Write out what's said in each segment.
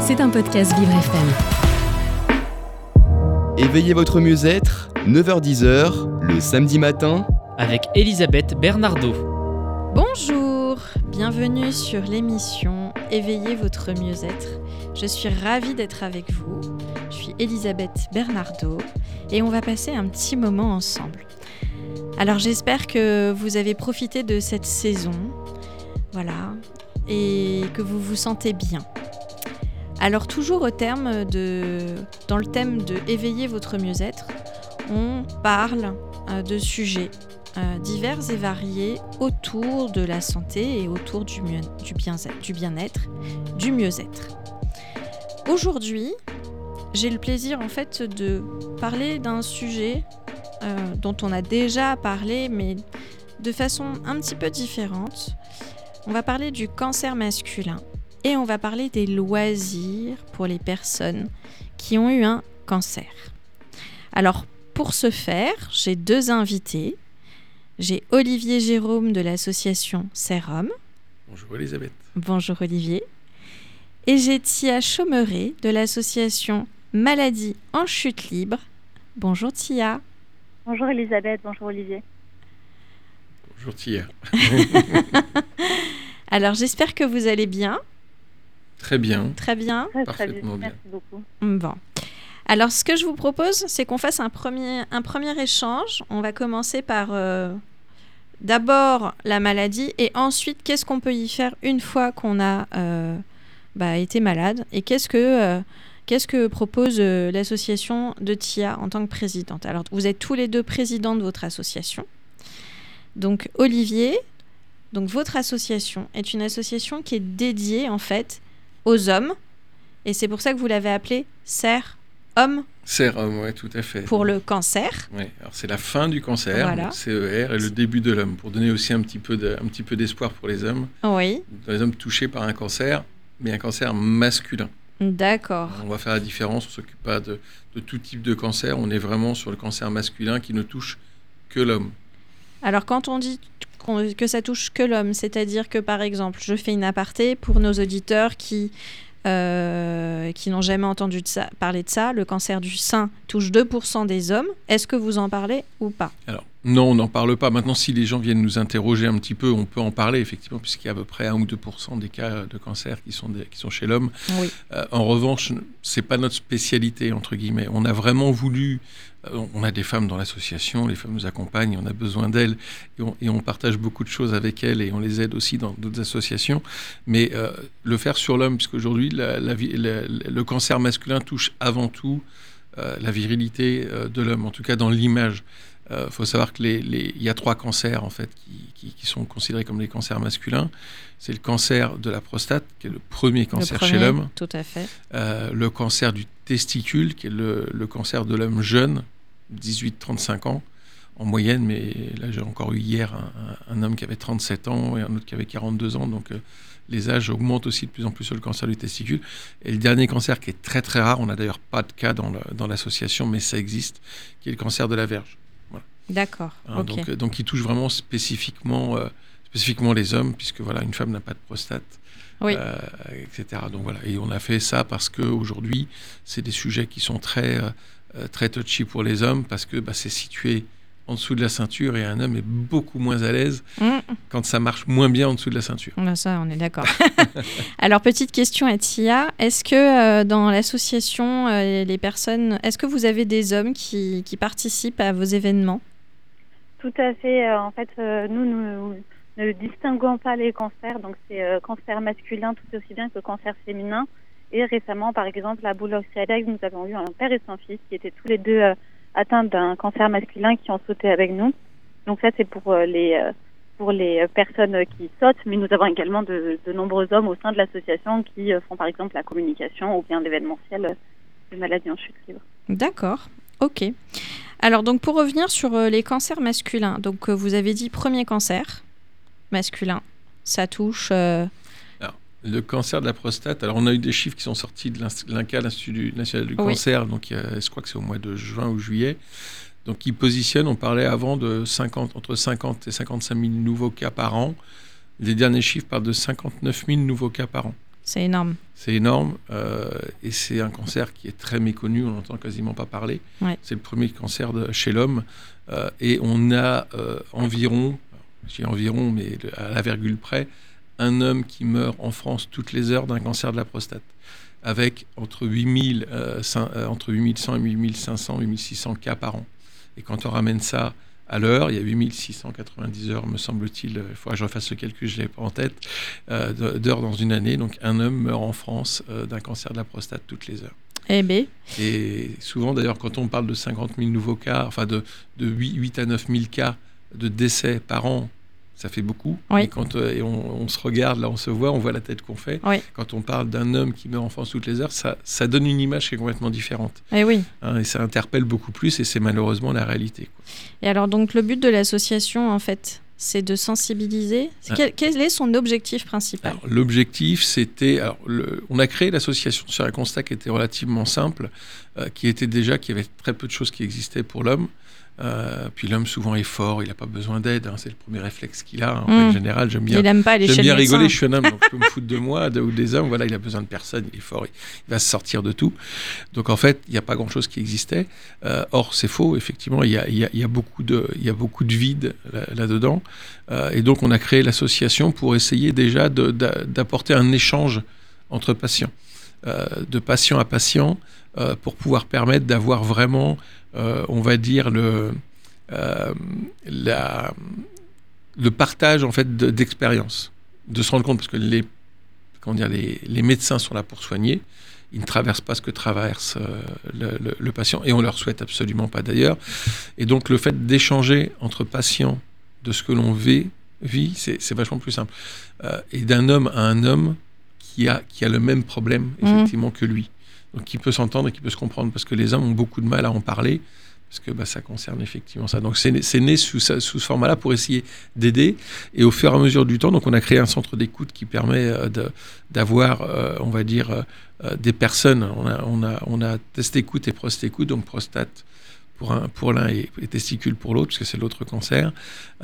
C'est un podcast Vivre FM. Éveillez votre mieux-être, 9h-10h, le samedi matin, avec Elisabeth Bernardo. Bonjour, bienvenue sur l'émission Éveillez votre mieux-être. Je suis ravie d'être avec vous. Je suis Elisabeth Bernardo et on va passer un petit moment ensemble. Alors j'espère que vous avez profité de cette saison, voilà, et que vous vous sentez bien. Alors toujours au terme de, dans le thème de éveiller votre mieux-être, on parle euh, de sujets euh, divers et variés autour de la santé et autour du, bien-être, du mieux-être. Aujourd'hui, j'ai le plaisir en fait de parler d'un sujet euh, dont on a déjà parlé, mais de façon un petit peu différente. On va parler du cancer masculin et on va parler des loisirs pour les personnes qui ont eu un cancer. Alors, pour ce faire, j'ai deux invités. J'ai Olivier Jérôme de l'association Serum. Bonjour Elisabeth. Bonjour Olivier. Et j'ai Tia Chaumeret de l'association Maladie en chute libre. Bonjour Tia. Bonjour Elisabeth, bonjour Olivier. Bonjour Tia. Alors j'espère que vous allez bien. Très bien. Très bien. Très, bien. Merci beaucoup. Bon. Alors, ce que je vous propose, c'est qu'on fasse un premier, un premier échange. On va commencer par euh, d'abord la maladie et ensuite qu'est-ce qu'on peut y faire une fois qu'on a euh, bah, été malade et qu'est-ce que, euh, qu'est-ce que propose l'association de TIA en tant que présidente? Alors, vous êtes tous les deux présidents de votre association. Donc, Olivier, donc votre association est une association qui est dédiée en fait aux hommes. Et c'est pour ça que vous l'avez appelé Serre Homme. Homme, oui, tout à fait. Pour le cancer. Oui, alors c'est la fin du cancer, CER, et le début de l'homme, pour donner aussi un petit peu d'espoir pour les hommes. Oui. Les hommes touchés par un cancer, mais un cancer masculin. D'accord. On va faire la différence, on ne s'occupe pas de, de, tout type de cancer, on est vraiment sur le cancer masculin qui ne touche que l'homme. Alors quand on dit que ça touche que l'homme. C'est-à-dire que, par exemple, je fais une aparté pour nos auditeurs qui, euh, qui n'ont jamais entendu parler de ça. Le cancer du sein touche 2% des hommes. Est-ce que vous en parlez ou pas? Non, on n'en parle pas. Maintenant, si les gens viennent nous interroger un petit peu, on peut en parler, effectivement, puisqu'il y a à peu près 1 ou 2% des cas de cancer qui sont, qui sont chez l'homme. Oui. Euh, en revanche, c'est pas notre spécialité, entre guillemets. On a vraiment voulu. Euh, on a des femmes dans l'association, les femmes nous accompagnent, on a besoin d'elles, et, on, partage beaucoup de choses avec elles, et on les aide aussi dans d'autres associations. Mais euh, le faire sur l'homme, puisqu'aujourd'hui, la, la, le cancer masculin touche avant tout la virilité de l'homme, en tout cas dans l'image. Il euh, faut savoir qu'il les, y a trois cancers en fait qui, sont considérés comme les cancers masculins. C'est le cancer de la prostate, qui est le premier cancer chez l'homme. Tout à fait. Euh, le cancer du testicule, qui est le, cancer de l'homme jeune, 18-35 ans en moyenne, mais là j'ai encore eu hier un, homme qui avait 37 ans et un autre qui avait 42 ans, donc euh, les âges augmentent aussi de plus en plus sur le cancer du testicule. Et le dernier cancer qui est très très rare, on n'a d'ailleurs pas de cas dans l'association, mais ça existe, qui est le cancer de la verge. D'accord. Hein, donc, euh, donc, il touche vraiment spécifiquement, euh, spécifiquement les hommes, puisque voilà, une femme n'a pas de prostate. Euh, etc. Donc voilà, et on a fait ça parce que aujourd'hui, c'est des sujets qui sont très très touchy pour les hommes parce que bah, c'est situé en dessous de la ceinture et un homme est beaucoup moins à l'aise mm. quand ça marche moins bien en dessous de la ceinture. Bah, ça, on est d'accord. Alors, petite question à Tia. Est-ce que dans l'association, les personnes, est-ce que vous avez des hommes qui, qui participent à vos événements? Tout à fait. Euh, en fait, euh, nous, nous ne distinguons pas les cancers. Donc, c'est euh, cancer masculin tout aussi bien que cancer féminin. Et récemment, par exemple, à Boulogne nous avons eu un père et son fils qui étaient tous les deux atteints d'un cancer masculin qui ont sauté avec nous. Donc ça, c'est pour les pour les personnes qui sautent, mais nous avons également de, de nombreux hommes au sein de l'association qui font par exemple la communication ou bien l'événementiel de maladies en chute libre. D'accord, ok. Alors donc pour revenir sur euh, les cancers masculins, donc euh, vous avez dit premier cancer masculin, ça touche. Euh, le cancer de la prostate. Alors on a eu des chiffres qui sont sortis de l'INCA, l'Institut national du cancer, donc je crois que c'est au mois de juin ou juillet. Donc ils positionnent, on parlait avant de 50, entre 50 et 55 000 nouveaux cas par an. Les derniers chiffres parlent de 59 000 nouveaux cas par an. C'est énorme. C'est énorme euh, et c'est un cancer qui est très méconnu, on n'entend quasiment pas parler. Ouais. C'est le premier cancer de, chez l'homme euh, et on a euh, environ, dis environ, mais à la virgule près, un homme qui meurt en France toutes les heures d'un cancer de la prostate, avec entre 8000, euh, cin- euh, entre 8100 et 8500, 8600 cas par an. Et quand on ramène ça à l'heure, il y a 8690 heures, me semble-t-il, il faudra que je refasse le calcul, je ne l'ai pas en tête, euh, d'heures dans une année. Donc un homme meurt en France euh, d'un cancer de la prostate toutes les heures. Eh ben, Et souvent, d'ailleurs, quand on parle de 50 000 nouveaux cas, enfin de, de 8, 8 à 9 000 cas de décès par an, ça fait beaucoup. Oui. Et quand euh, et on, on se regarde, là, on se voit, on voit la tête qu'on fait. Oui. Quand on parle d'un homme qui meurt en France toutes les heures, ça, ça donne une image qui est complètement différente. eh oui. hein, et ça interpelle beaucoup plus, et c'est malheureusement la réalité. quoi. Et alors, donc, le but de l'association, en fait, c'est de sensibiliser. Ah. Quel, quel est son objectif principal? L'objectif, c'était. on a créé l'association sur un constat qui était relativement simple, euh, qui était déjà qu'il y avait très peu de choses qui existaient pour l'homme. Euh, puis l'homme, souvent, est fort, il n'a pas besoin d'aide. hein, c'est le premier réflexe qu'il a. En Mm. règle générale, j'aime bien. Il aime pas aller J'aime chez bien rigoler, je suis un homme, donc je peux me foutre de moi de- ou des hommes. Voilà, il a besoin de personne, il est fort, il, il va se sortir de tout. Donc en fait, il n'y a pas grand-chose qui existait. Euh, or, c'est faux, effectivement, il y a, il y a- il y a beaucoup de, il y a beaucoup de vide là- là-dedans. Euh, et donc, on a créé l'association pour essayer déjà de- d'apporter un échange entre patients, de patient à patient, pour pouvoir permettre d'avoir vraiment, on va dire, le, euh, la, le partage en fait de- d'expérience, de se rendre compte parce que les, comment dire, les, les médecins sont là pour soigner. Ils ne traversent pas ce que traverse euh, le, le- le patient et on leur souhaite absolument pas d'ailleurs. Et donc le fait d'échanger entre patients de ce que l'on vit, vit c'est vachement plus simple. Euh, et d'un homme à un homme qui a, qui a le même problème Mhm. effectivement que lui. Qui peut s'entendre et qui peut se comprendre parce que les hommes ont beaucoup de mal à en parler parce que bah, ça concerne effectivement ça. Donc c'est né, sous, ce format-là pour essayer d'aider. Et au fur et à mesure du temps, donc on a créé un centre d'écoute qui permet euh, d'avoir, euh, on va dire, euh, des personnes. On a, on a, on a test-écoute et prostate-écoute, donc prostate pour un- pour l'un et, et testicule pour l'autre, parce que c'est l'autre cancer,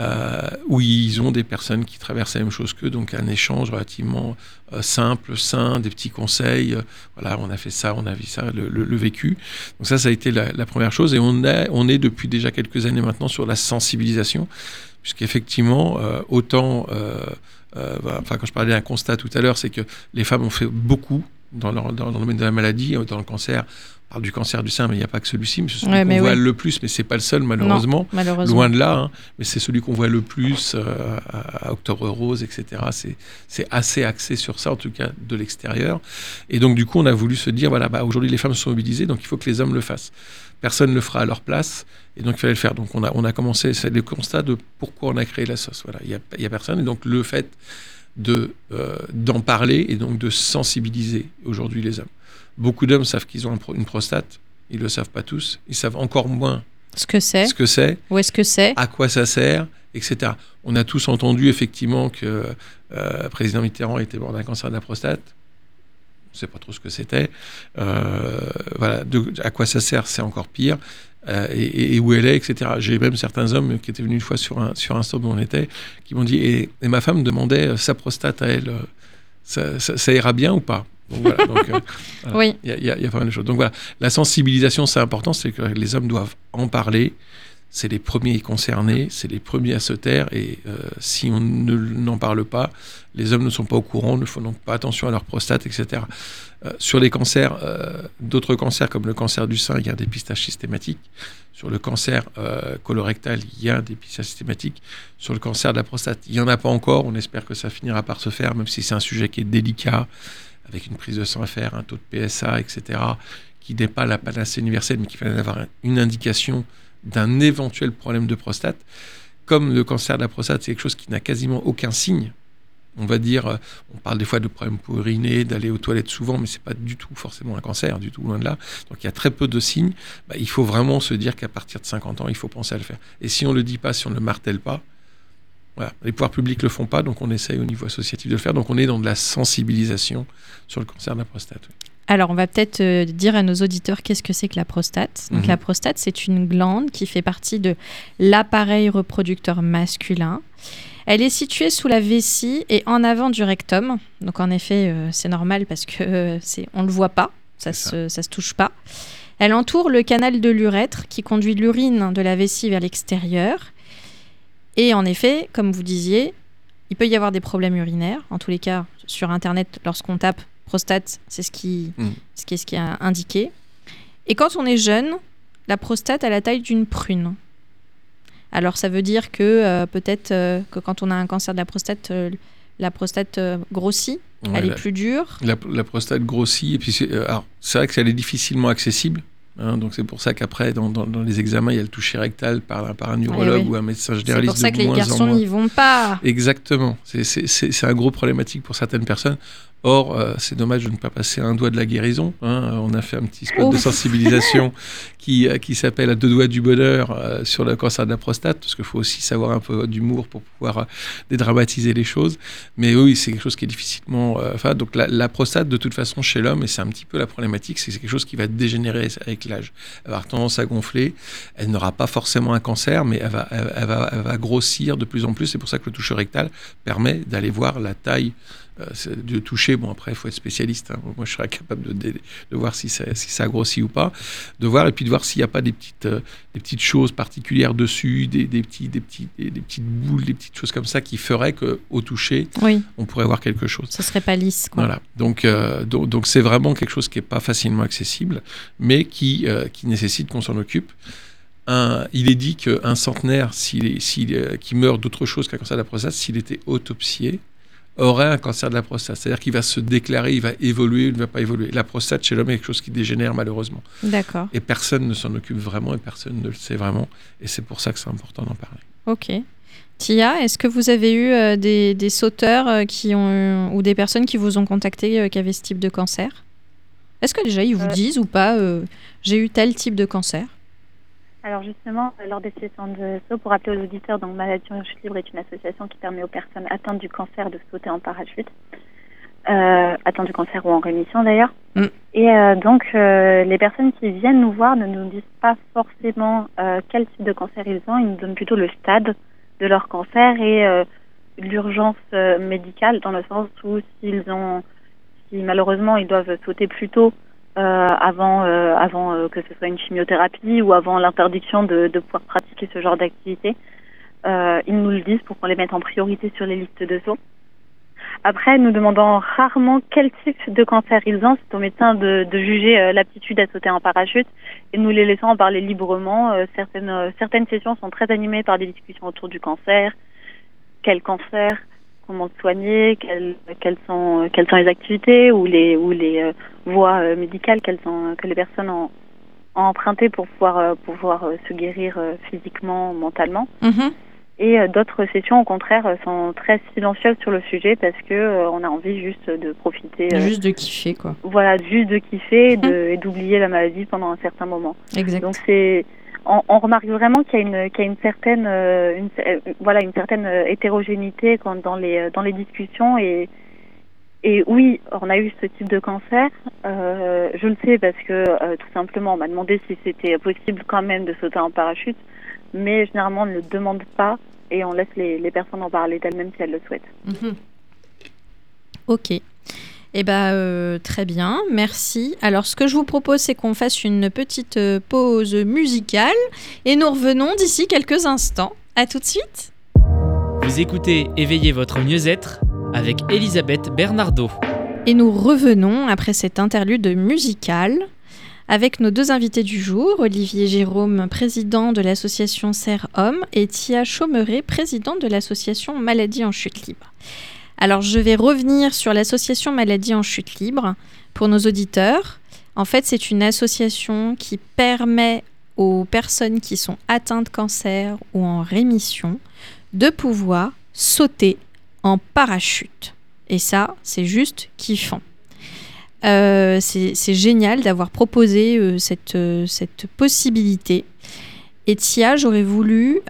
euh, où ils ont des personnes qui traversent la même chose qu'eux, donc un échange relativement euh, simple, sain, des petits conseils. euh, voilà, on a fait ça, on a vu ça, le, vécu. Donc ça, ça a été la, première chose. Et on, a, on est depuis déjà quelques années maintenant sur la sensibilisation, puisqu'effectivement, autant, enfin quand je parlais d'un constat tout à l'heure, c'est que les femmes ont fait beaucoup dans, dans, dans le domaine de la maladie, dans le cancer. On parle du cancer du sein, mais il n'y a pas que celui-ci, mais c'est celui Ouais, qu'on voit oui. le plus, mais c'est pas le seul malheureusement. Malheureusement. Loin de là, hein, mais c'est celui qu'on voit le plus euh, à, à Octobre Rose, etc. C'est, assez axé sur ça, en tout cas de l'extérieur. Et donc, du coup, on a voulu se dire, voilà, bah, aujourd'hui, les femmes sont mobilisées, donc il faut que les hommes le fassent. Personne ne le fera à leur place, et donc il fallait le faire. Donc, on a, on a commencé, c'est le constat de pourquoi on a créé la sauce. Voilà, il n'y a, y a personne, et donc le fait de, euh, d'en parler et donc de sensibiliser aujourd'hui les hommes. Beaucoup d'hommes savent qu'ils ont une prostate, ils ne le savent pas tous, ils savent encore moins Ce que c'est, ce que c'est, où est-ce que c'est à quoi ça sert, etc. On a tous entendu effectivement que euh, le président Mitterrand était mort d'un cancer de la prostate. On ne sait pas trop ce que c'était. Euh, voilà, de- à quoi ça sert, c'est encore pire. Euh, et, et où elle est, etc. J'ai même certains hommes qui étaient venus une fois sur un, sur un stop où on était, qui m'ont dit, et, et ma femme demandait euh, sa prostate à elle, ça, ça- ça ira bien ou pas? Donc voilà, donc, euh, voilà. Oui. Il y, a- y y pas mal de choses. Donc voilà, la sensibilisation, c'est important, c'est que les hommes doivent en parler. C'est les premiers concernés, c'est les premiers à se taire. Et euh, si on ne- n'en parle pas, les hommes ne sont pas au courant, ne font donc pas attention à leur prostate, etc. Euh, sur les cancers, euh, d'autres cancers comme le cancer du sein, il y a un dépistage systématique. Sur le cancer colorectal, il y a un dépistage systématique. Sur le cancer de la prostate, il n'y en a pas encore. On espère que ça finira par se faire, même si c'est un sujet qui est délicat, avec une prise de sang à faire, un taux de PSA, etc., qui n'est pas la panacée universelle, mais qui va avoir une indication d'un éventuel problème de prostate. Comme le cancer de la prostate, c'est quelque chose qui n'a quasiment aucun signe. On va dire, euh, on parle des fois de problèmes pour uriner, d'aller aux toilettes souvent, mais c'est pas du tout forcément un cancer, du tout loin de là. Donc il y a très peu de signes. Bah, il faut vraiment se dire qu'à partir de 50 ans, il faut penser à le faire. Et si on le dit pas, si on ne le martèle pas, voilà, les pouvoirs publics le font pas, donc on essaye au niveau associatif de le faire. Donc on est dans de la sensibilisation sur le cancer de la prostate. oui. Alors, on va peut-être euh, dire à nos auditeurs qu'est-ce que c'est que la prostate. Donc, Mhm. la prostate, c'est une glande qui fait partie de l'appareil reproducteur masculin Elle est située sous la vessie et en avant du rectum. Donc en effet, euh, c'est normal parce que euh, c'est on le voit pas, ça se, ça se touche pas. Elle entoure le canal de l'urètre qui conduit l'urine de la vessie vers l'extérieur. Et en effet, comme vous disiez, il peut y avoir des problèmes urinaires. En tous les cas, sur Internet, lorsqu'on tape prostate, c'est ce qui, Mm. ce qui est ce qui est indiqué. Et quand on est jeune, la prostate a la taille d'une prune. Alors ça veut dire que euh, peut-être euh, que quand on a un cancer de la prostate, euh, la prostate grossit, Ouais, elle la, est plus dure. la- la prostate grossit. Et puis, c'est alors, c'est vrai qu'elle est difficilement accessible. Hein, donc, c'est pour ça qu'après, dans, dans- dans les examens, il y a le toucher rectal par, par un urologue oui. ou un médecin C'est généraliste. pour ça de que les garçons n'y vont pas. Exactement. C'est- C'est c'est- c'est un gros problématique pour certaines personnes. Or, euh, c'est dommage de ne pas passer un doigt de la guérison. hein. On a fait un petit spot de sensibilisation qui, euh, qui s'appelle À deux doigts du bonheur euh, sur le cancer de la prostate, parce qu'il faut aussi savoir un peu d'humour pour pouvoir dédramatiser les choses. Mais oui, c'est quelque chose qui est difficilement. Enfin, donc la, la prostate, de toute façon, chez l'homme, et c'est un petit peu la problématique, c'est que c'est quelque chose qui va dégénérer avec l'âge. Elle va avoir tendance à gonfler. Elle n'aura pas forcément un cancer, mais elle va, elle, elle va, elle va grossir de plus en plus. C'est pour ça que le toucher rectal permet d'aller voir la taille de toucher. Bon, après, il faut être spécialiste. hein. Moi, je serais capable de, de, de voir si ça, si ça grossit ou pas. De voir, et puis de voir s'il n'y a pas des petites, euh, des petites choses particulières dessus, des, des, petits, des, petits, des, des petites boules, des petites choses comme ça qui feraient qu'au toucher, Oui, on pourrait voir quelque chose. ce serait pas lisse. Quoi. Voilà. Donc, euh, donc, donc c'est vraiment quelque chose qui n'est pas facilement accessible, mais qui, euh, qui nécessite qu'on s'en occupe. Un- il est dit qu'un centenaire s'il est, s'il est- qui meurt d'autre chose qu'un cancer de la prostate, s'il était autopsié, aurait un cancer de la prostate. C'est-à-dire qu'il va se déclarer, il va évoluer, il ne va pas évoluer. La prostate chez l'homme est quelque chose qui dégénère malheureusement. D'accord. Et personne ne s'en occupe vraiment et personne ne le sait vraiment. Et c'est pour ça que c'est important d'en parler. Ok. Tia, est-ce que vous avez eu euh, des, des sauteurs euh, qui ont ou des personnes qui vous ont contacté euh, qui avaient ce type de cancer? Est-ce que déjà ils vous Euh. disent ou pas euh, j'ai eu tel type de cancer? Alors justement, euh, lors des sessions de saut, pour rappeler aux auditeurs, donc Maladie en chute libre est une association qui permet aux personnes atteintes du cancer de sauter en parachute, euh, atteintes du cancer ou en rémission d'ailleurs. Mm. Et euh, donc euh, les personnes qui viennent nous voir ne nous disent pas forcément quel type de cancer ils ont, ils nous donnent plutôt le stade de leur cancer et l'urgence médicale dans le sens où s'ils ont, si malheureusement ils doivent sauter plus tôt avant, euh, avant euh, que ce soit une chimiothérapie ou avant l'interdiction de, de pouvoir pratiquer ce genre d'activité. Euh, ils nous le disent pour qu'on les mette en priorité sur les listes de saut. Après, nous demandons rarement quel type de cancer ils ont. C'est au médecin de, de juger euh, l'aptitude à sauter en parachute et nous les laissons en parler librement. Euh, certaines, euh, certaines sessions sont très animées par des discussions autour du cancer. Quel cancer Comment soigner quelles, quelles, sont, quelles sont les activités ou les, ou les euh, voies euh, médicales qu'elles ont, que les personnes ont, ont empruntées pour pouvoir, euh, pouvoir euh, se guérir physiquement, mentalement. Mhm. Et d'autres sessions, au contraire, sont très silencieuses sur le sujet parce que euh, on a envie juste de profiter, euh, Juste de kiffer quoi. voilà, juste de kiffer et de- et d'oublier la maladie pendant un certain moment. Exact. Donc c'est, on, on remarque vraiment qu'il y a une, qu'il y a une certaine, euh, une, voilà, une certaine hétérogénéité quand, dans les, dans les discussions et et oui, on a eu ce type de cancer. Euh, je le sais parce que euh, tout simplement, on m'a demandé si c'était possible quand même de sauter en parachute, mais généralement on ne le demande pas et on laisse les, les personnes en parler d'elles-mêmes si elles le souhaitent. Mhm. Ok. Eh ben, euh, très bien, merci. Alors, ce que je vous propose, c'est qu'on fasse une petite pause musicale et nous revenons d'ici quelques instants. À tout de suite. Vous écoutez Éveillez votre mieux-être avec Elisabeth Bernardo. Et nous revenons après cette interlude musicale avec nos deux invités du jour, Olivier Jérôme, président de l'association Serre Homme, et Tia Chaumeret, président de l'association Maladie en chute libre. Alors je vais revenir sur l'association Maladie en chute libre pour nos auditeurs. En fait, c'est une association qui permet aux personnes qui sont atteintes de cancer ou en rémission de pouvoir sauter en parachute. Et ça, c'est juste kiffant. Euh, c'est génial d'avoir proposé euh, cette, euh, cette possibilité. Et Tia, j'aurais voulu,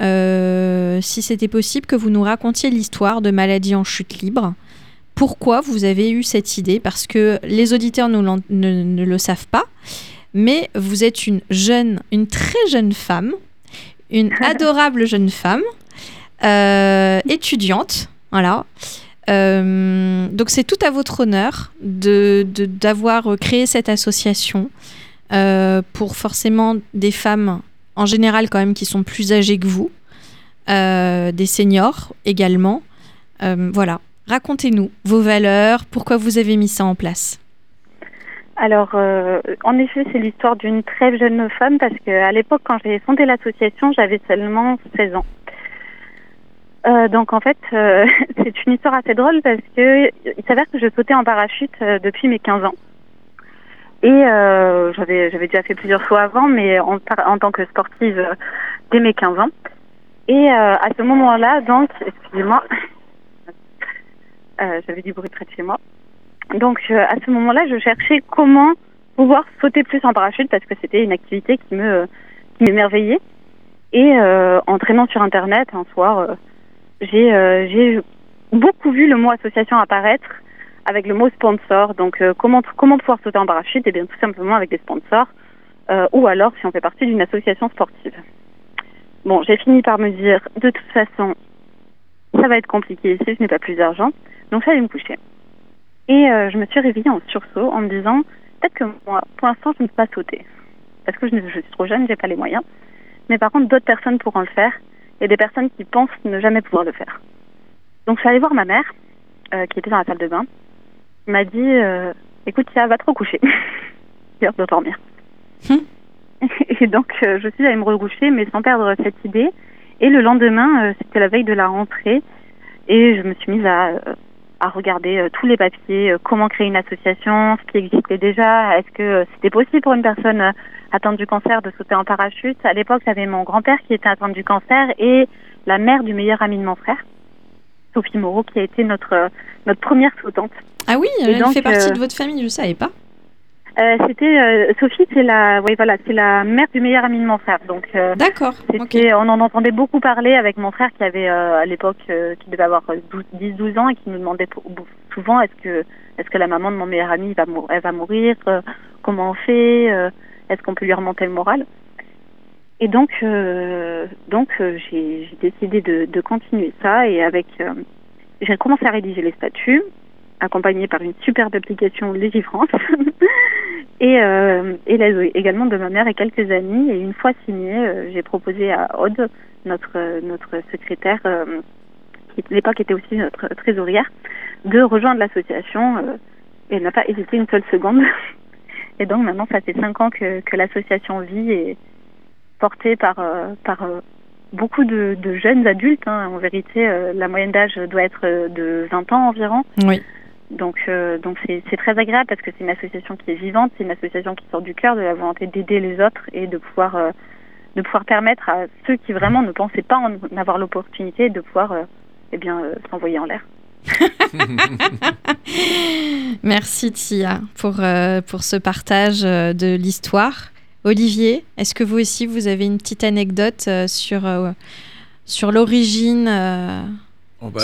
si c'était possible, que vous nous racontiez l'histoire de Maladie en chute libre. Pourquoi vous avez eu cette idée? Parce que les auditeurs ne, l'en- ne- ne le savent pas, mais vous êtes une jeune, une très jeune femme, une adorable jeune femme, étudiante. Voilà. Euh, donc c'est tout à votre honneur de d'avoir créé cette association euh, pour forcément des femmes en général quand même qui sont plus âgées que vous, euh, des seniors également. Voilà, racontez-nous vos valeurs, pourquoi vous avez mis ça en place. Alors, en effet, c'est l'histoire d'une très jeune femme parce que à l'époque, quand j'ai fondé l'association, j'avais seulement 16 ans. Euh, donc, en fait, euh, c'est une histoire assez drôle parce que il s'avère que je sautais en parachute euh, depuis mes 15 ans. Et euh, j'avais j'avais déjà fait plusieurs fois avant, mais en, en tant que sportive dès mes 15 ans. Et à ce moment-là, donc, excusez-moi, j'avais du bruit près de chez moi. Donc à ce moment-là, je cherchais comment pouvoir sauter plus en parachute parce que c'était une activité qui me qui m'émerveillait. Et en traînant sur internet un soir, j'ai euh, beaucoup vu le mot association apparaître avec le mot sponsor. Donc euh, comment comment pouvoir sauter en parachute? Eh bien tout simplement avec des sponsors euh, ou alors si on fait partie d'une association sportive. Bon, j'ai fini par me dire de toute façon ça va être compliqué si je n'ai pas plus d'argent. Donc j'allais me coucher. Et euh, je me suis réveillée en sursaut en me disant peut-être que moi, pour l'instant, je ne peux pas sauter. Parce que je, je suis trop jeune, j'ai pas les moyens. Mais par contre, d'autres personnes pourront le faire. Et des personnes qui pensent ne jamais pouvoir le faire. Donc je suis allée voir ma mère, euh, qui était dans la salle de bain. Elle m'a dit euh, écoute, ça va te recoucher. L'heure de dormir. Hmm. Et donc euh, je suis allée me recoucher, mais sans perdre cette idée. Et le lendemain, c'était la veille de la rentrée. Et je me suis mise à, à regarder euh, tous les papiers, euh, comment créer une association, ce qui existait déjà, est-ce que euh, c'était possible pour une personne atteinte du cancer de sauter en parachute? À l'époque, j'avais mon grand-père qui était atteint du cancer et la mère du meilleur ami de mon frère, Sophie Moreau, qui a été notre, notre première sautante. Ah oui, Et elle donc, fait partie de votre famille, je savais pas. Euh, c'était euh, Sophie, c'est la, oui voilà, c'est la mère du meilleur ami de mon frère. Donc euh, D'accord. on en entendait beaucoup parler avec mon frère qui avait euh, à l'époque, euh, qui devait avoir 10-12 ans et qui nous demandait souvent est-ce que, est-ce que la maman de mon meilleur ami va, elle va mourir, euh, comment on fait, euh, est-ce qu'on peut lui remonter le moral? Et donc, euh, donc euh, j'ai, j'ai décidé de, de continuer ça et avec, euh, j'ai commencé à rédiger les statuts, accompagnée par une superbe application Légifrance et, euh, et l'aide également de ma mère et quelques amis. Et une fois signé, euh, j'ai proposé à Aude, notre, notre secrétaire, euh, qui à l'époque était aussi notre trésorière, de rejoindre l'association. euh, et elle n'a pas hésité une seule seconde. Et donc maintenant, ça fait cinq ans que, que l'association vit et portée par, euh, par beaucoup de, de jeunes adultes. hein. En vérité, euh, la moyenne d'âge doit être de 20 ans environ. Oui. Donc, euh, donc c'est c'est très agréable parce que c'est une association qui est vivante, c'est une association qui sort du cœur de la volonté d'aider les autres et de pouvoir, euh, de pouvoir permettre à ceux qui vraiment ne pensaient pas en avoir l'opportunité de pouvoir, euh, eh bien, euh, s'envoyer en l'air. Merci Tia pour, euh, pour ce partage de l'histoire. Olivier, est-ce que vous aussi vous avez une petite anecdote euh, sur, euh, sur l'origine euh, Oh, bah,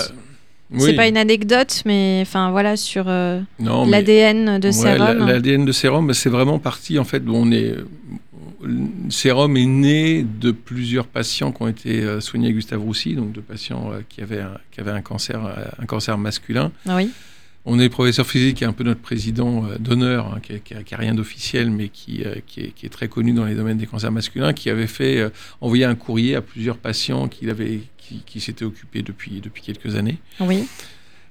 oui. pas une anecdote, mais enfin voilà sur euh, l'ADN de Ouais, Sérum. la- L'ADN de sérum, c'est vraiment parti en fait. On est, sérum est né de plusieurs patients qui ont été euh, soignés à Gustave Roussy, donc de patients euh, qui avaient un, qui avaient un cancer, euh, un cancer masculin. Oui. On est le professeur physique qui est un peu notre président euh, d'honneur, hein, qui, a- qui a, qui a rien d'officiel, mais qui, euh, qui, est, qui est très connu dans les domaines des cancers masculins, qui avait fait euh, envoyer un courrier à plusieurs patients qu'il avait, qui, qui s'étaient occupés depuis, depuis quelques années. Oui.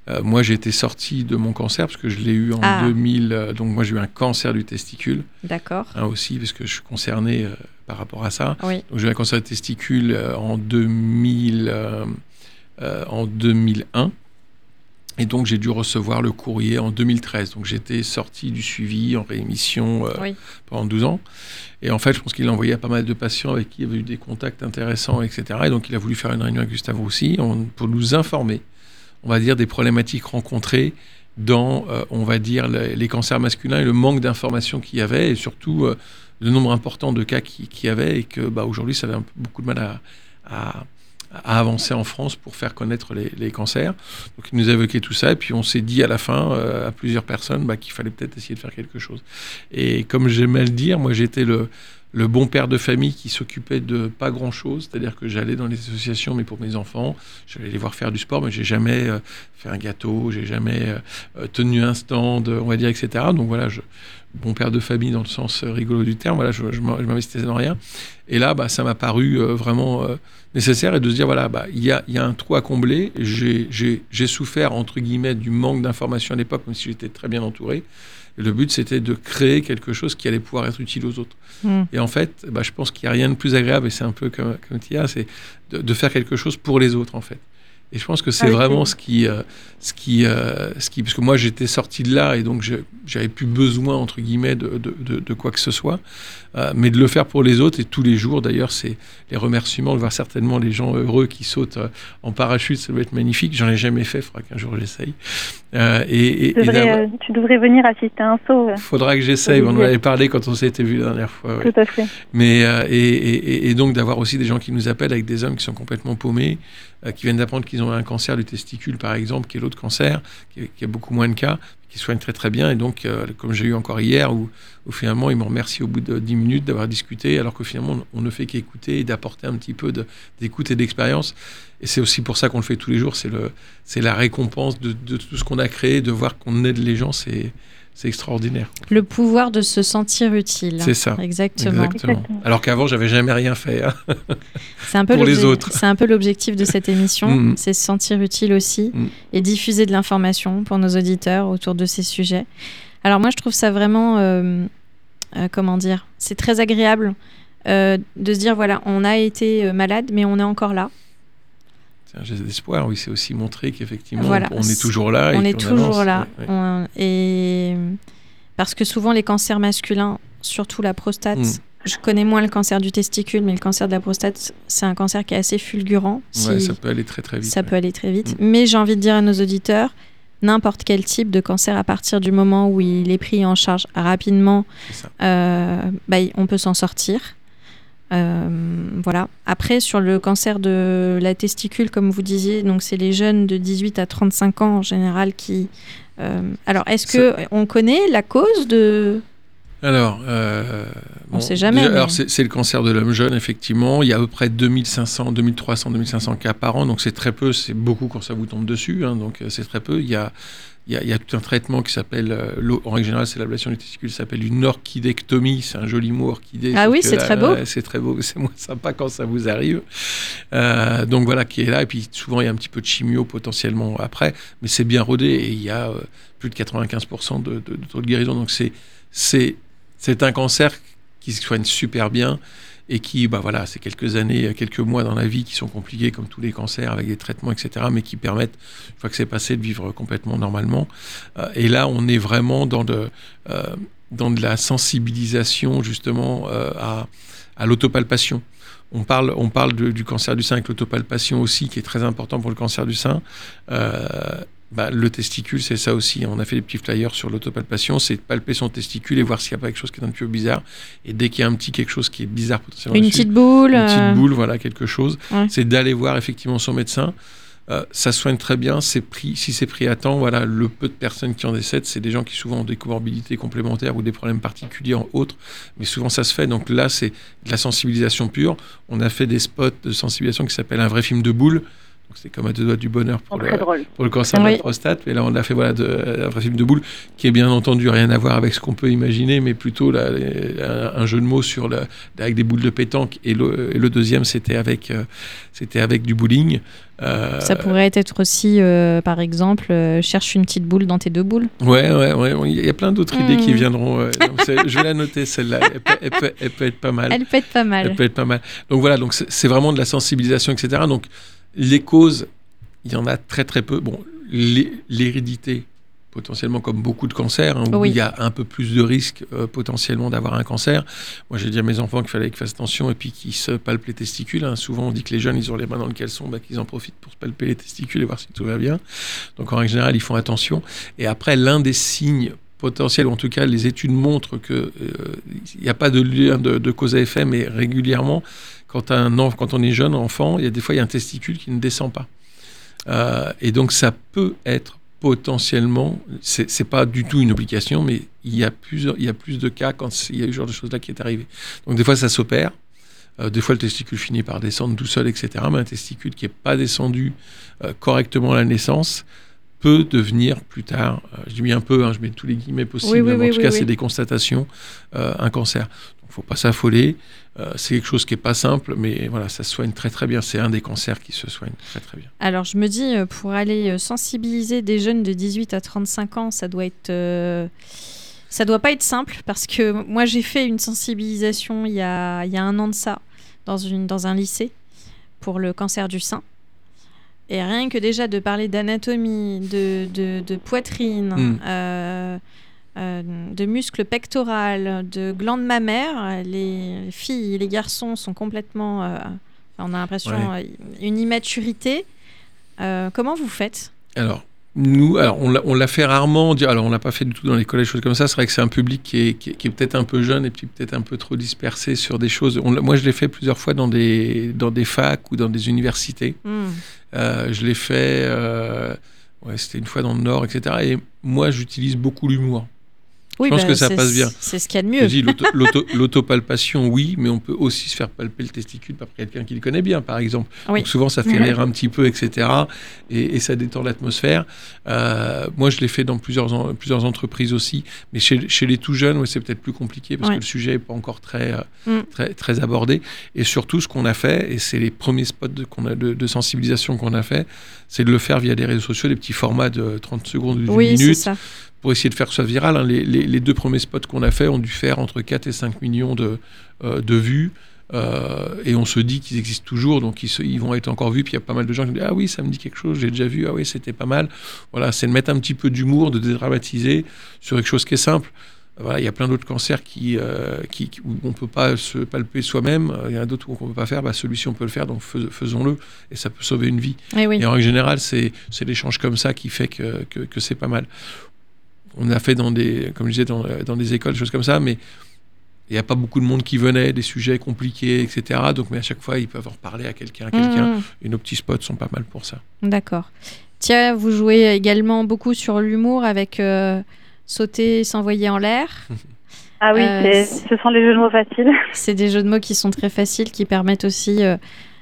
Euh, moi, j'ai été sorti de mon cancer parce que je l'ai eu en Ah. 2000. euh, donc, moi, j'ai eu un cancer du testicule D'accord. hein, aussi, parce que je suis concerné euh, par rapport à ça. Oui. Donc, j'ai eu un cancer du testicule en, 2000, euh, euh, en 2001. Et donc, j'ai dû recevoir le courrier en 2013. Donc, j'étais sorti du suivi en réémission euh, Oui. pendant 12 ans. Et en fait, je pense qu'il l'a envoyé à pas mal de patients avec qui il avait eu des contacts intéressants, etc. Et donc, il a voulu faire une réunion avec Gustave on- pour nous informer, on va dire, des problématiques rencontrées dans, euh, on va dire, les, les cancers masculins et le manque d'informations qu'il y avait, et surtout euh, le nombre important de cas qu'il y avait, et que bah, aujourd'hui, ça avait un peu- beaucoup de mal à, à- à avancer en France pour faire connaître les, cancers. Donc, il nous a évoqué tout ça, et puis on s'est dit à la fin, euh, à plusieurs personnes, bah, qu'il fallait peut-être essayer de faire quelque chose. Et comme j'aimais le dire, moi, j'étais le, le bon père de famille qui s'occupait de pas grand chose, c'est-à-dire que j'allais dans les associations, mais pour mes enfants, j'allais les voir faire du sport, mais j'ai jamais euh, fait un gâteau, j'ai jamais euh, tenu un stand, on va dire, etc. Donc voilà, je, bon père de famille dans le sens rigolo du terme, voilà, je, je m'investissais dans rien. Et là, bah, ça m'a paru vraiment nécessaire et de se dire voilà, bah, il y, a, y a un trou à combler. J'ai souffert, entre guillemets, du manque d'informations à l'époque, même si j'étais très bien entouré. Et le but, c'était de créer quelque chose qui allait pouvoir être utile aux autres. Hmm. Et en fait, bah, je pense qu'il n'y a rien de plus agréable, et c'est un peu comme, comme Tia, c'est de, de, faire quelque chose pour les autres, en fait. Et je pense que c'est ah vraiment ce qui, euh, ce qui, euh, ce qui, parce que moi j'étais sorti de là et donc j'avais plus besoin entre guillemets de, de, de, quoi que ce soit, euh, mais de le faire pour les autres et tous les jours. D'ailleurs, c'est les remerciements, de voir certainement les gens heureux qui sautent en parachute, ça doit être magnifique. J'en ai jamais fait, il faudra qu'un jour j'essaye. et, tu, devrais, tu, devrais, venir assister à un saut. Il faudra que j'essaye. On en avait parlé quand on s'était vu la dernière fois. Tout à fait. Mais et, et donc d'avoir aussi des gens qui nous appellent avec des hommes qui sont complètement paumés. Qui viennent d'apprendre qu'ils ont un cancer du testicule, par exemple, qui est l'autre cancer, qui, a beaucoup moins de cas, qui soigne très très bien. Et donc, euh, comme j'ai eu encore hier, où, finalement, ils m'ont remercié au bout de 10 minutes d'avoir discuté, alors que finalement, on ne fait qu'écouter et d'apporter un petit peu d'écoute et d'expérience. Et c'est aussi pour ça qu'on le fait tous les jours. C'est la récompense de, de, tout ce qu'on a créé, de voir qu'on aide les gens. C'est c'est extraordinaire. Le pouvoir de se sentir utile. C'est ça. Exactement. Alors qu'avant, j'avais jamais rien fait hein. c'est un peu pour les autres. C'est un peu l'objectif de cette émission, mm. c'est se sentir utile aussi mm. et diffuser de l'information pour nos auditeurs autour de ces sujets. Alors moi, je trouve ça vraiment, euh, euh, comment dire, c'est très agréable euh, de se dire voilà, on a été malade, mais on est encore là. C'est un geste d'espoir, oui, c'est aussi montrer qu'effectivement, on est toujours là. On est toujours là. et parce que souvent, les cancers masculins, surtout la prostate, hmm. je connais moins le cancer du testicule, mais le cancer de la prostate, c'est un cancer qui est assez fulgurant. ça peut aller très très vite. Ça peut aller très vite. Hmm. Mais j'ai envie de dire à nos auditeurs, n'importe quel type de cancer, à partir du moment où il est pris en charge rapidement, euh, bah, on peut s'en sortir. Euh, voilà. Après, sur le cancer de la testicule, comme vous disiez, donc c'est les jeunes de 18 à 35 ans en général qui. Euh, alors, est-ce que on connaît la cause de alors, euh, on ne sait jamais. Alors, c'est le cancer de l'homme jeune, effectivement. Il y a à peu près 2500, 2300, 2500 cas par an. Donc, c'est très peu. C'est beaucoup quand ça vous tombe dessus. Hein, donc, c'est très peu. Il y a il y, a, tout un traitement qui s'appelle, euh, en règle générale, c'est l'ablation du testicule, s'appelle une orchidectomie. C'est un joli mot, orchidée. Ah oui, c'est très beau. c'est très beau, c'est moins sympa quand ça vous arrive. Euh, donc voilà, qui est là. Et puis souvent, il y a un petit peu de chimio potentiellement après, mais c'est bien rodé et il y a euh, plus de 95% de, de, de, taux de guérison. Donc c'est un cancer qui se soigne super bien et qui, bah voilà, c'est quelques années, quelques mois dans la vie qui sont compliqués comme tous les cancers avec des traitements, etc., mais qui permettent, une fois que c'est passé, de vivre complètement normalement. Euh, et là, on est vraiment dans de, euh, dans de la sensibilisation justement euh, à, à l'autopalpation. On parle, on parle du cancer du sein avec l'autopalpation aussi, qui est très important pour le cancer du sein. Bah, le testicule, c'est ça aussi. On a fait des petits flyers sur l'autopalpation, c'est de palper son testicule et voir s'il n'y a pas quelque chose qui est un peu bizarre. Et dès qu'il y a un petit quelque chose qui est bizarre potentiellement, une petite boule, une petite euh, boule, voilà quelque chose, c'est d'aller voir effectivement son médecin. Euh, ça soigne très bien. Pris, si c'est pris à temps, voilà, le peu de personnes qui en décèdent, c'est des gens qui souvent ont des comorbidités complémentaires ou des problèmes particuliers en autres, mais souvent ça se fait. Donc là, c'est de la sensibilisation pure. On a fait des spots de sensibilisation qui s'appellent un vrai film de boule c'est comme à deux doigts du bonheur pour, le, pour le, cancer de la prostate. Mais là, on a fait voilà, de, un principe de boule qui est bien entendu rien à voir avec ce qu'on peut imaginer, mais plutôt là, un, jeu de mots sur le, avec des boules de pétanque. Et le, le deuxième, c'était avec, euh, c'était avec du bowling. Euh, Ça pourrait être aussi, euh, par exemple, cherche une petite boule dans tes deux boules. Ouais, ouais, ouais. Il y a plein d'autres idées qui hmm. viendront. je vais la noter, celle-là. Elle, elle, peut, être pas mal. Elle peut être pas mal. Elle peut être pas mal. Donc voilà, donc c'est vraiment de la sensibilisation, etc. Donc les causes, il y en a très très peu. Bon, l'hérédité, potentiellement comme beaucoup de cancers, hein, où il y a un peu plus de risques euh, potentiellement d'avoir un cancer. Moi, j'ai dit à mes enfants qu'il fallait qu'ils fassent attention et puis qu'ils se palpent les testicules. Hein. Souvent, on dit que les jeunes, ils ont les mains dans le caleçon, bah, qu'ils en profitent pour se palper les testicules et voir si tout va bien. Donc, en règle générale, ils font attention. Et après, l'un des signes potentiels, ou en tout cas, les études montrent qu'il euh, n'y a pas de lien de, de cause à effet, mais régulièrement, quand, un, quand on est jeune enfant, il y a des fois il y a un testicule qui ne descend pas. Euh, et donc ça peut être potentiellement, c'est pas du tout une obligation, mais il y a plusieurs, il y a plus de cas quand il y a eu ce genre de choses là qui est arrivé. Donc des fois ça s'opère, euh, des fois le testicule finit par descendre tout seul, etc. Mais un testicule qui est pas descendu euh, correctement à la naissance peut devenir plus tard, euh, je dis bien un peu, hein, je mets tous les guillemets possibles, Oui, oui, mais en oui, tout cas c'est des constatations, un cancer. Donc faut pas s'affoler. Euh, c'est quelque chose qui est pas simple, mais voilà, ça se soigne très très bien. C'est un des cancers qui se soigne très très bien. Alors je me dis, euh, pour aller euh, sensibiliser des jeunes de 18 à 35 ans, ça doit être... euh, Ça doit pas être simple parce que moi j'ai fait une sensibilisation il y a, il y a un an de ça dans, une, dans un lycée pour le cancer du sein. Et rien que déjà de parler d'anatomie, de, de, de poitrine, Mm. euh, euh, de muscles pectoraux, de glandes mammaires, les filles et les garçons sont complètement... euh, on a l'impression Ouais. euh, une immaturité. Euh, comment vous faites? Alors, nous, alors on l'a- fait rarement. Alors, on l'a pas fait du tout dans les collèges, choses comme ça. C'est vrai que c'est un public qui est, qui est- qui est peut-être un peu jeune et puis peut-être un peu trop dispersé sur des choses. On moi, je l'ai fait plusieurs fois dans des, dans des facs ou dans des universités. Hmm. Je l'ai fait, ouais, c'était une fois dans le Nord, etc. Et moi, j'utilise beaucoup l'humour. Oui, pense bah, que ça passe bien. C'est ce qu'il y a de Je mieux. l'autopalpation, oui, mais on peut aussi se faire palper le testicule par quelqu'un qui le connaît bien, par exemple. Oui. Donc souvent, ça fait Mhm. rire un petit peu, etc. Et, et ça détend l'atmosphère. Euh, moi, je l'ai fait dans plusieurs, en- plusieurs entreprises aussi. Mais chez, chez les tout jeunes, ouais, c'est peut-être plus compliqué parce Ouais. que le sujet n'est pas encore très, euh, Mm. très, très abordé. Et surtout, ce qu'on a fait, et c'est les premiers spots de, qu'on a, de, de sensibilisation qu'on a fait, c'est de le faire via des réseaux sociaux, des petits formats de 30 secondes, d'une Oui, c'est minute ça. Pour essayer de faire que ça viral. hein. Les, les- les deux premiers spots qu'on a fait ont dû faire entre 4 et 5 millions de, euh, de vues. Euh, et on se dit qu'ils existent toujours, donc ils, se- ils vont être encore vus. Puis il y a pas mal de gens qui disent Ah oui, ça me dit quelque chose, j'ai déjà vu, ah oui, c'était pas mal. Voilà, c'est de mettre un petit peu d'humour, de dédramatiser sur quelque chose qui est simple. Voilà, il y a plein d'autres cancers qui, euh, qui, qui- où on ne peut pas se palper soi-même. Il y en a d'autres où on ne peut pas faire. Bah, Celui-ci, on peut le faire, donc fais- faisons-le. Et ça peut sauver une vie. Eh oui. Et en règle générale, c'est c'est l'échange comme ça qui fait que, que, que c'est pas mal. On a fait dans des, comme je disais, dans, dans des écoles, des choses comme ça, mais il n'y a pas beaucoup de monde qui venait, des sujets compliqués, etc. Donc, mais à chaque fois, ils peuvent en reparler à quelqu'un, à quelqu'un. Mhm. Et nos petits spots sont pas mal pour ça. D'accord. Tiens, vous jouez également beaucoup sur l'humour avec euh, sauter, s'envoyer en l'air. Ah oui, Euh, ce sont les jeux de mots faciles. C'est des jeux de mots qui sont très faciles, qui permettent aussi, euh,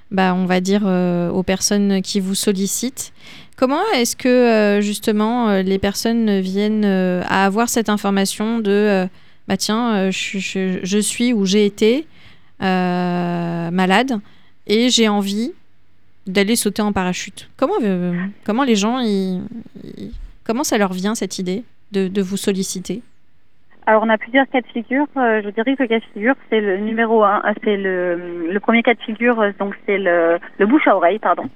bah, on va dire, euh, aux personnes qui vous sollicitent. Comment est-ce que euh, justement euh, les personnes viennent euh, à avoir cette information de, bah tiens, je, je- suis ou j'ai été malade et j'ai envie d'aller sauter en parachute? Comment, comment les gens, comment ça leur vient cette idée de, de vous solliciter? Alors, on a plusieurs cas de figure. Je dirais que le cas de figure, c'est le numéro un. C'est le, le premier cas de figure, donc c'est le, le bouche à oreille, pardon.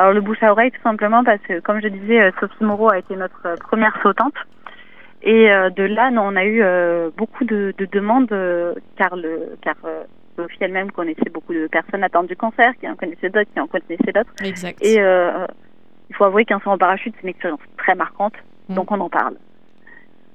Alors, le bouche à oreille, tout simplement parce que, comme je disais, euh, Sophie Moreau a été notre euh, première sautante. Et euh, de là, on a eu beaucoup de, de demandes, car, le, car Sophie elle-même connaissait beaucoup de personnes atteintes du cancer, qui en connaissaient d'autres, qui en connaissaient d'autres. Exact. Et euh, il faut avouer qu'un saut en parachute, c'est une expérience très marquante, Mm. donc on en parle.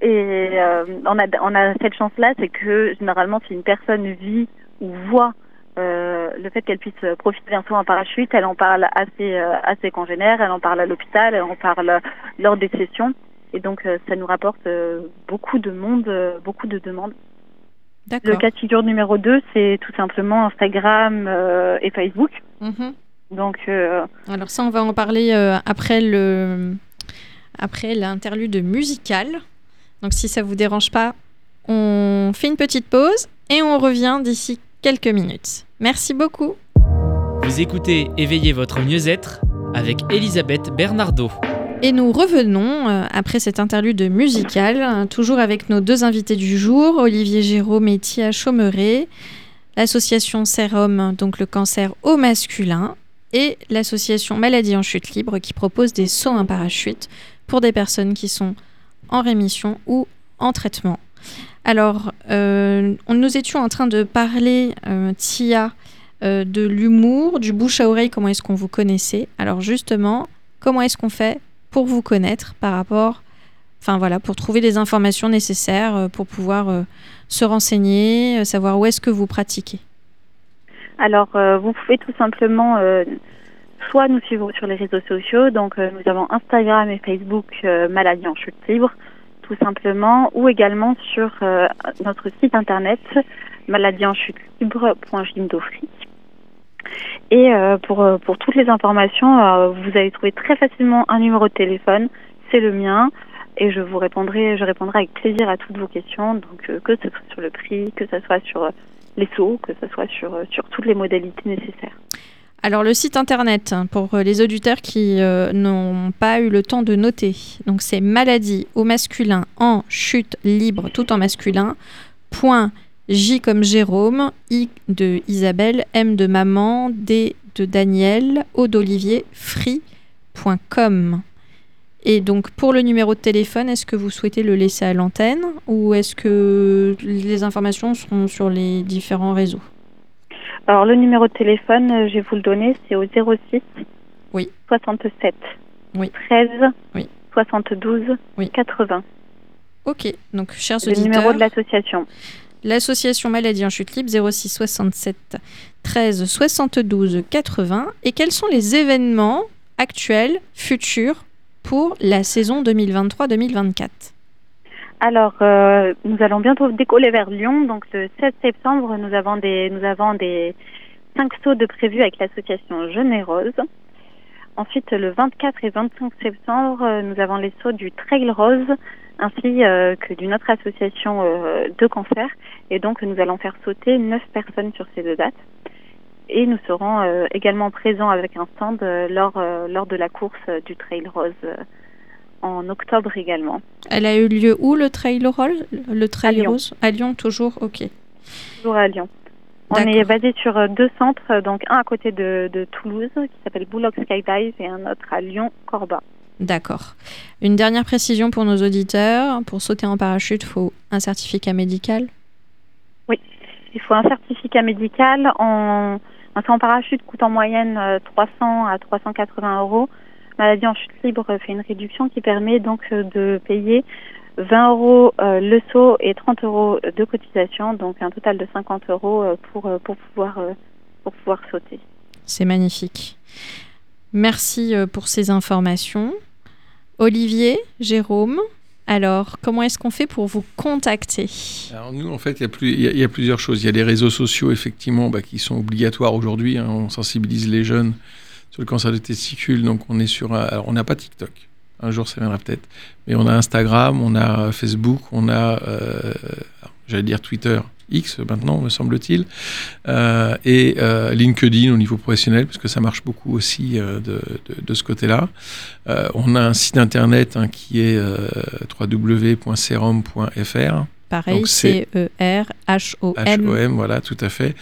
Et euh, on, a, on a cette chance-là, c'est que généralement, si une personne vit ou voit euh, le fait qu'elle puisse profiter d'un saut en parachute, elle en parle à ses, euh, à ses congénères, elle en parle à l'hôpital, elle en parle lors des sessions. Et donc, euh, ça nous rapporte beaucoup de monde, beaucoup de demandes. Le cas de figure numéro 2, c'est tout simplement Instagram euh, et Facebook. Mhm. Donc, euh, Alors ça, on va en parler euh, après le après l'interlude musical. Donc si ça vous dérange pas, on fait une petite pause et on revient d'ici quelques minutes. Merci beaucoup. Vous écoutez Éveillez votre mieux-être avec Elisabeth Bernardo. Et nous revenons euh, après cette interlude musicale, euh, toujours avec nos deux invités du jour, Olivier Jérôme et Tia Chaumeret, l'association Sérum, donc le cancer au masculin, et l'association Maladie en chute libre qui propose des sauts en parachute pour des personnes qui sont en rémission ou en traitement. Alors, euh, nous étions en train de parler, euh, Tia, euh, de l'humour, du bouche à oreille, comment est-ce qu'on vous connaissait. Alors justement, comment est-ce qu'on fait pour vous connaître par rapport, enfin voilà, pour trouver les informations nécessaires euh, pour pouvoir se renseigner, savoir où est-ce que vous pratiquez? Alors, vous pouvez tout simplement soit nous suivre sur les réseaux sociaux. Donc, nous avons Instagram et Facebook Maladie en chute libre, tout simplement, ou également sur euh, notre site internet maladieenchutelibre.jindofree. Et euh, pour, euh, pour toutes les informations, vous allez trouver très facilement un numéro de téléphone, c'est le mien, et je vous répondrai, je répondrai avec plaisir à toutes vos questions, donc que ce soit sur le prix, que ce soit sur les sauts, que ce soit sur, sur toutes les modalités nécessaires. Alors le site internet hein, pour euh, les auditeurs qui euh, n'ont pas eu le temps de noter. Donc c'est maladie au masculin en chute libre tout en masculin. Point J comme Jérôme, I de Isabelle, M de maman, D de Daniel, O d'Olivier, free.com. Et donc pour le numéro de téléphone, est-ce que vous souhaitez le laisser à l'antenne ou est-ce que les informations seront sur les différents réseaux? Alors le numéro de téléphone, euh, je vais vous le donner, c'est au 06 Oui. 67 Oui. 13 Oui. 72 Oui. 80. Ok, donc chers Le auditeurs. numéro de l'association. L'association Maladie en chute libre 06 67 13 72 80. Et quels sont les événements actuels, futurs pour la saison 2023-2024 Alors, euh, nous allons bientôt décoller vers Lyon. Donc, le 16 septembre, nous avons des, nous avons des cinq sauts de prévus avec l'association Rose. Ensuite, le 24 et 25 septembre, euh, nous avons les sauts du Trail Rose ainsi euh, que d'une autre association euh, de cancer. Et donc, nous allons faire sauter neuf personnes sur ces deux dates. Et nous serons également présents avec un stand lors, lors de la course du Trail Rose en octobre également. Elle a eu lieu où le trail roll Le trail À Lyon. rose? À Lyon, toujours Ok. Toujours à Lyon. On est basé sur euh, deux centres, euh, donc un à côté de, de Toulouse qui s'appelle Bullock Skydive et un autre à Lyon, Corba. D'accord. Une dernière précision pour nos auditeurs. Pour sauter en parachute, il faut un certificat médical? Il faut un certificat médical. En, un saut en parachute coûte en moyenne euh, 300 à 380 euros. Maladie en chute libre fait une réduction qui permet donc euh, de payer 20 euros euh, le saut et 30 euros de cotisation, donc un total de 50 euros euh, pour, pour, pouvoir, pour pouvoir sauter. C'est magnifique. Merci pour ces informations. Olivier, Jérôme, alors comment est-ce qu'on fait pour vous contacter? Alors nous, en fait, il y, a plus- il y a- il y a plusieurs choses. Il y a les réseaux sociaux, effectivement, bah, qui sont obligatoires aujourd'hui. hein. On sensibilise les jeunes sur le cancer des testicules. Donc on est sur... on n'a pas TikTok. Un jour, ça viendra peut-être. Mais on a Instagram, on a Facebook, on a, euh, j'allais dire Twitter, X maintenant, me semble-t-il, euh, et euh, LinkedIn au niveau professionnel, parce que ça marche beaucoup aussi euh, de, ce côté-là. Euh, on a un site internet hein, qui est euh, www.serum.fr. Pareil, C-E-R-H-O-M. HOM, voilà, tout à fait.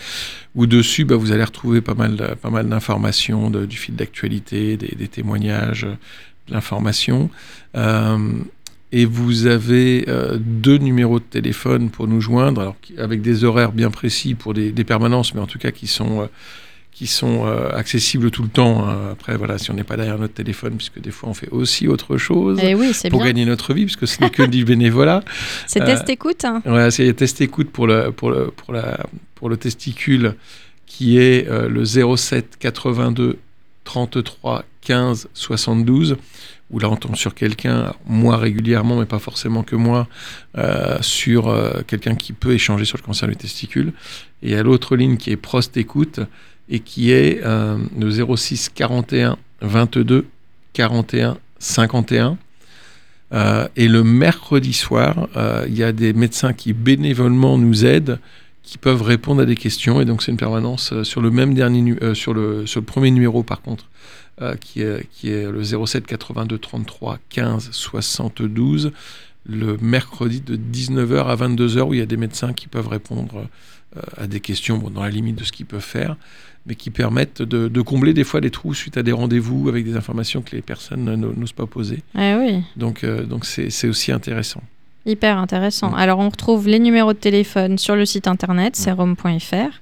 Où dessus, bah, vous allez retrouver pas mal, de- pas mal d'informations, de- du fil d'actualité, des, des témoignages, de l'information. Euh, et vous avez euh, deux numéros de téléphone pour nous joindre, alors, avec des horaires bien précis pour des, des permanences, mais en tout cas qui sont, euh, qui sont euh, accessibles tout le temps. hein. Après, voilà, si on n'est pas derrière notre téléphone, puisque des fois on fait aussi autre chose. Eh oui, pour bien. gagner notre vie, puisque ce n'est que du bénévolat. C'est euh, test écoute. hein. Ouais, c'est test écoute pour le, pour le, pour la, pour le testicule qui est euh, le 07 82 33 15 72 où là on tombe sur quelqu'un, moi régulièrement, mais pas forcément que moi, euh, sur euh, quelqu'un qui peut échanger sur le cancer du testicule. Et il y a l'autre ligne qui est Prost Écoute et qui est euh, le 06 41 22 41 51. Euh, et le mercredi soir, euh, il y a des médecins qui bénévolement nous aident, qui peuvent répondre à des questions. Et donc c'est une permanence euh, sur le même dernier, sur le sur le premier numéro par contre, qui est qui est le 07 82 33 15 72, le mercredi de 19h à 22h où il y a des médecins qui peuvent répondre à des questions bon, dans la limite de ce qu'ils peuvent faire, mais qui permettent de, de combler des fois des trous suite à des rendez-vous avec des informations que les personnes ne- n'osent pas poser. Eh oui, Donc, euh, donc c'est, aussi intéressant. hyper intéressant. Alors on retrouve les numéros de téléphone sur le site internet serum.fr.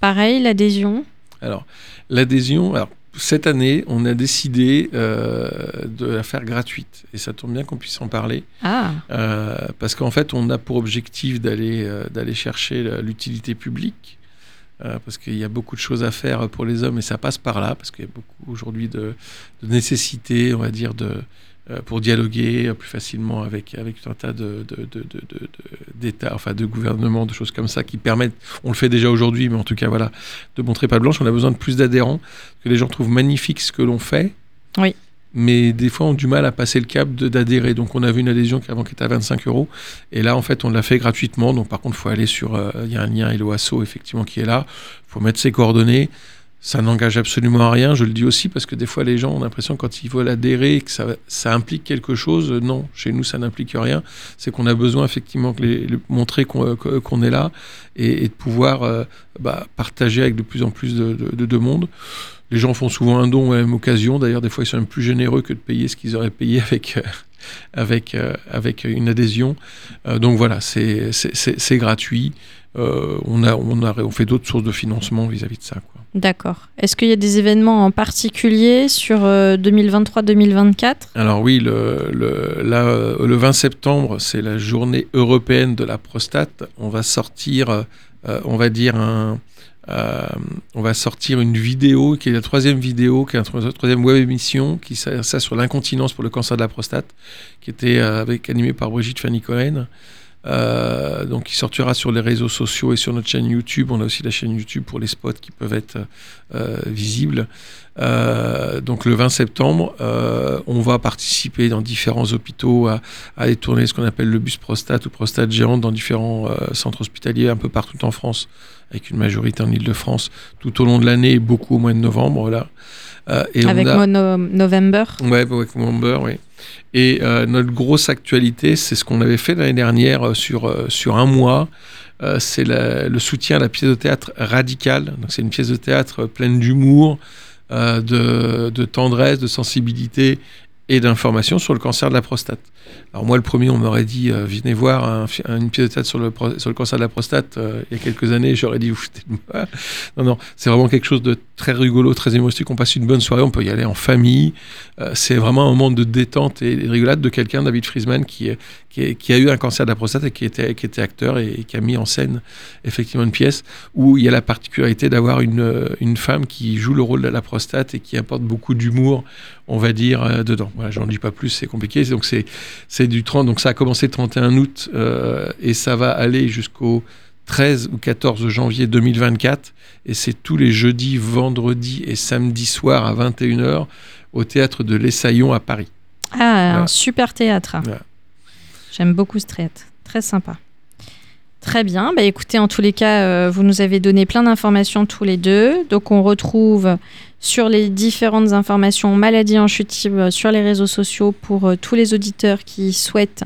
Pareil, l'adhésion. Alors, l'adhésion, alors, cette année, on a décidé euh, de la faire gratuite. Et ça tombe bien qu'on puisse en parler. Ah, Euh, parce qu'en fait, on a pour objectif d'aller, euh, d'aller chercher l'utilité publique euh, parce qu'il y a beaucoup de choses à faire pour les hommes et ça passe par là, parce qu'il y a beaucoup aujourd'hui de, de nécessité, on va dire, de, euh, pour dialoguer plus facilement avec, avec tout un tas d'États, enfin de gouvernements, de choses comme ça qui permettent, on le fait déjà aujourd'hui, mais en tout cas, voilà, de montrer pas blanche. On a besoin de plus d'adhérents, que les gens trouvent magnifique ce que l'on fait. Oui. Mais des fois, ont du mal à passer le cap d'adhérer. Donc, on a vu une adhésion qui avant qui était à 25 euros. Et là, en fait, on l'a fait gratuitement. Donc, par contre, il faut aller sur. euh, Il y a un lien Hello Asso, effectivement, qui est là. Il faut mettre ses coordonnées. Ça n'engage absolument à rien. Je le dis aussi parce que des fois, les gens ont l'impression, quand ils veulent adhérer, que ça, implique quelque chose. Non, chez nous, ça n'implique rien. C'est qu'on a besoin, effectivement, de montrer qu'on est là et, de pouvoir euh, bah, partager avec de plus en plus de- de monde. Les gens font souvent un don à la même occasion. D'ailleurs, des fois, ils sont même plus généreux que de payer ce qu'ils auraient payé avec, euh, avec, euh, avec une adhésion. Euh, donc voilà, c'est gratuit. On, a, on, a, on fait d'autres sources de financement vis-à-vis de ça. D'accord. Est-ce qu'il y a des événements en particulier sur euh, 2023-2024 Alors oui, le, le, là, le 20 septembre, c'est la journée européenne de la prostate. On va sortir, on va dire, un, euh, on va sortir une vidéo qui est la troisième vidéo, qui est la troisième web émission, qui ça, ça sur l'incontinence pour le cancer de la prostate, qui était euh, avec, animée par Brigitte Fanny Cohen. Euh, donc, qui sortira sur les réseaux sociaux et sur notre chaîne YouTube. On a aussi la chaîne YouTube pour les spots qui peuvent être euh, visibles. Euh, donc, le 20 septembre, on va participer dans différents hôpitaux à, à tourner ce qu'on appelle le bus prostate ou prostate géante dans différents centres hospitaliers un peu partout en France, avec une majorité en Ile-de-France tout au long de l'année et beaucoup au mois de novembre. Là. Euh, et avec on a... Mono November Ouais, avec November, oui. Et euh, notre grosse actualité, c'est ce qu'on avait fait l'année dernière euh, sur, sur un mois. Euh, c'est le soutien à la pièce de théâtre radicale. Donc, c'est une pièce de théâtre pleine d'humour, euh, de, de tendresse, de sensibilité et d'information sur le cancer de la prostate. Alors moi, le premier, on m'aurait dit, euh, venez voir une pièce de théâtre sur le, cancer de la prostate euh, il y a quelques années, j'aurais dit, de moi. Non, non, c'est vraiment quelque chose de très rigolo, très humoristique. On passe une bonne soirée, on peut y aller en famille. Euh, c'est vraiment un moment de détente et de rigolade de quelqu'un, David Friesman, qui, a eu un cancer de la prostate et qui était, acteur et, qui a mis en scène effectivement une pièce où il y a la particularité d'avoir une, une femme qui joue le rôle de la prostate et qui apporte beaucoup d'humour, on va dire, dedans. Voilà, j'en dis pas plus, c'est compliqué. Donc c'est c'est du 30, donc ça a commencé le 31 août euh, et ça va aller jusqu'au 13 ou 14 janvier 2024 et c'est tous les jeudis, vendredis et samedis soirs à 21h au théâtre de l'Essaillon à Paris. Ah, un super théâtre. Voilà. J'aime beaucoup ce théâtre. Très sympa. Très bien. Bah, écoutez, en tous les cas, euh, vous nous avez donné plein d'informations tous les deux. Donc, on retrouve sur les différentes informations maladies en chute libre sur les réseaux sociaux pour euh, tous les auditeurs qui souhaitent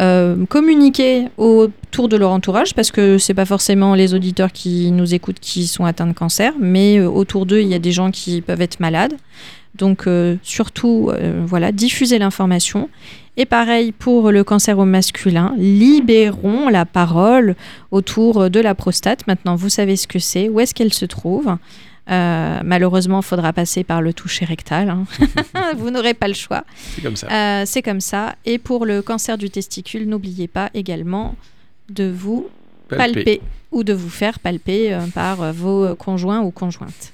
euh, communiquer autour de leur entourage, parce que c'est pas forcément les auditeurs qui nous écoutent qui sont atteints de cancer, mais euh, autour d'eux, il y a des gens qui peuvent être malades. Donc, euh, surtout, euh, voilà, diffuser l'information. Et pareil pour le cancer au masculin, libérons la parole autour de la prostate. Maintenant, vous savez ce que c'est, où est-ce qu'elle se trouve. Euh, malheureusement, il faudra passer par le toucher rectal. hein. vous n'aurez pas le choix. C'est comme ça. C'est comme ça. Et pour le cancer du testicule, n'oubliez pas également de vous palper, ou de vous faire palper par vos conjoints ou conjointes.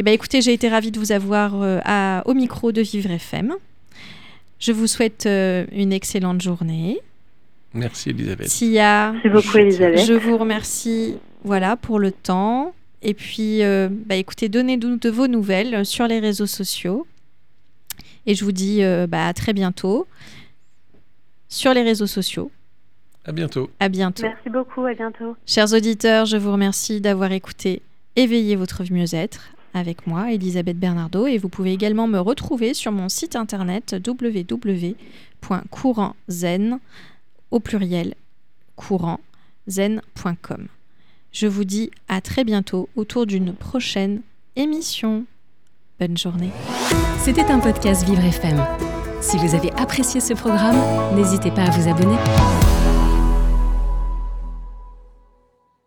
Eh bien, écoutez, j'ai été ravie de vous avoir euh, à- au micro de Vivre FM. Je vous souhaite euh, une excellente journée. Merci Elisabeth. Sia, Merci beaucoup, Elisabeth. je vous remercie voilà, pour le temps. Et puis, euh, bah, écoutez, donnez-nous de vos nouvelles sur les réseaux sociaux. Et je vous dis euh, bah, à très bientôt sur les réseaux sociaux. À bientôt. À bientôt. Merci beaucoup, à bientôt. Chers auditeurs, je vous remercie d'avoir écouté Éveillez votre mieux-être avec moi, Elisabeth Bernardo, et vous pouvez également me retrouver sur mon site internet www.courantzen au pluriel courantzen.com. Je vous dis à très bientôt autour d'une prochaine émission. Bonne journée. C'était un podcast Vivre FM. Si vous avez apprécié ce programme, n'hésitez pas à vous abonner.